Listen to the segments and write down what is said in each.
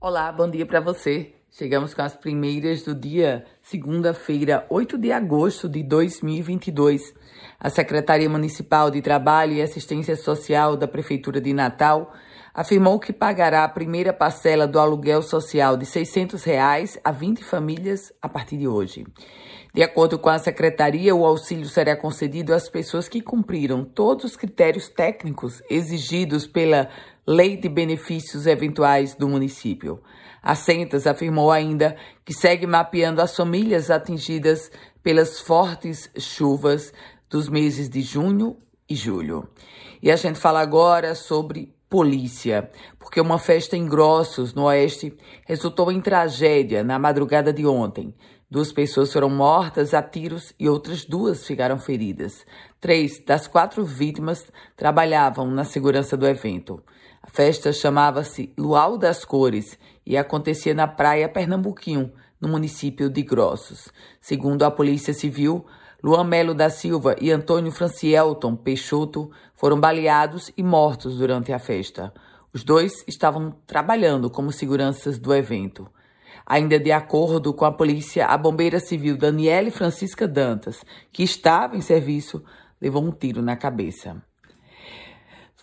Olá, bom dia para você. Chegamos com as primeiras do dia, segunda-feira, 8 de agosto de 2022. A Secretaria Municipal de Trabalho e Assistência Social da Prefeitura de Natal afirmou que pagará a primeira parcela do aluguel social de 600 reais a 20 famílias a partir de hoje. De acordo com a secretaria, o auxílio será concedido às pessoas que cumpriram todos os critérios técnicos exigidos pela Lei de Benefícios Eventuais do município. A Centas afirmou ainda que segue mapeando as famílias atingidas pelas fortes chuvas dos meses de junho e julho. E a gente fala agora sobre polícia, porque uma festa em Grossos, no Oeste, resultou em tragédia na madrugada de ontem. Duas pessoas foram mortas a tiros e outras duas ficaram feridas. Três das quatro vítimas trabalhavam na segurança do evento. A festa chamava-se Luau das Cores e acontecia na Praia Pernambuquinho, no município de Grossos. Segundo a Polícia Civil, Luan Melo da Silva e Antônio Francielton Peixoto foram baleados e mortos durante a festa. Os dois estavam trabalhando como seguranças do evento. Ainda de acordo com a polícia, a bombeira civil Daniele Francisca Dantas, que estava em serviço, levou um tiro na cabeça.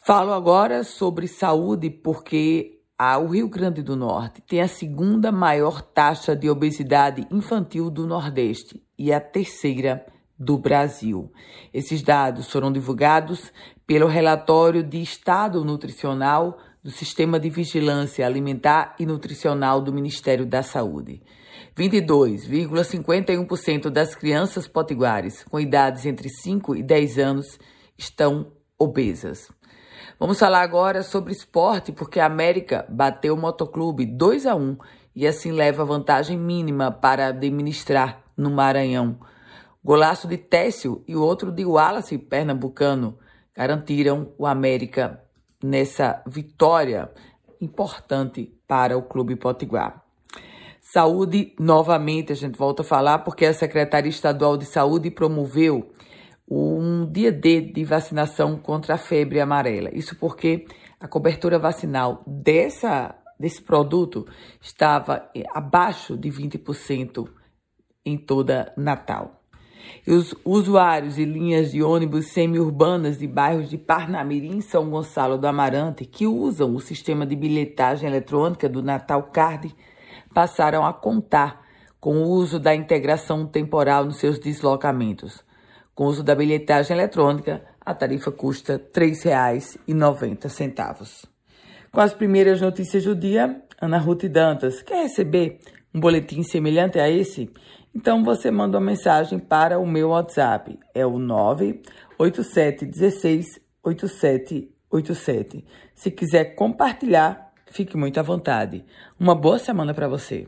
Falo agora sobre saúde porque a, o Rio Grande do Norte tem a segunda maior taxa de obesidade infantil do Nordeste e a terceira do Brasil. Esses dados foram divulgados pelo relatório de estado nutricional do Sistema de Vigilância Alimentar e Nutricional do Ministério da Saúde. 22,51% das crianças potiguares com idades entre 5 e 10 anos estão obesas. Vamos falar agora sobre esporte, porque a América bateu o Motoclube 2 a 1 e assim leva vantagem mínima para administrar no Maranhão. Golaço de Técio e o outro de Wallace Pernambucano garantiram o América nessa vitória importante para o Clube Potiguar. Saúde, novamente a gente volta a falar, porque a Secretaria Estadual de Saúde promoveu um dia D de vacinação contra a febre amarela. Isso porque a cobertura vacinal dessa, desse produto estava abaixo de 20% em toda Natal. E os usuários e linhas de ônibus semi-urbanas de bairros de Parnamirim São Gonçalo do Amarante, que usam o sistema de bilhetagem eletrônica do Natal Card, passaram a contar com o uso da integração temporal nos seus deslocamentos. Com o uso da bilhetagem eletrônica, a tarifa custa R$ 3,90. Com as primeiras notícias do dia, Ana Ruth Dantas quer receber um boletim semelhante a esse? Então você manda uma mensagem para o meu WhatsApp. É o 98716 8787. Se quiser compartilhar, fique muito à vontade. Uma boa semana para você.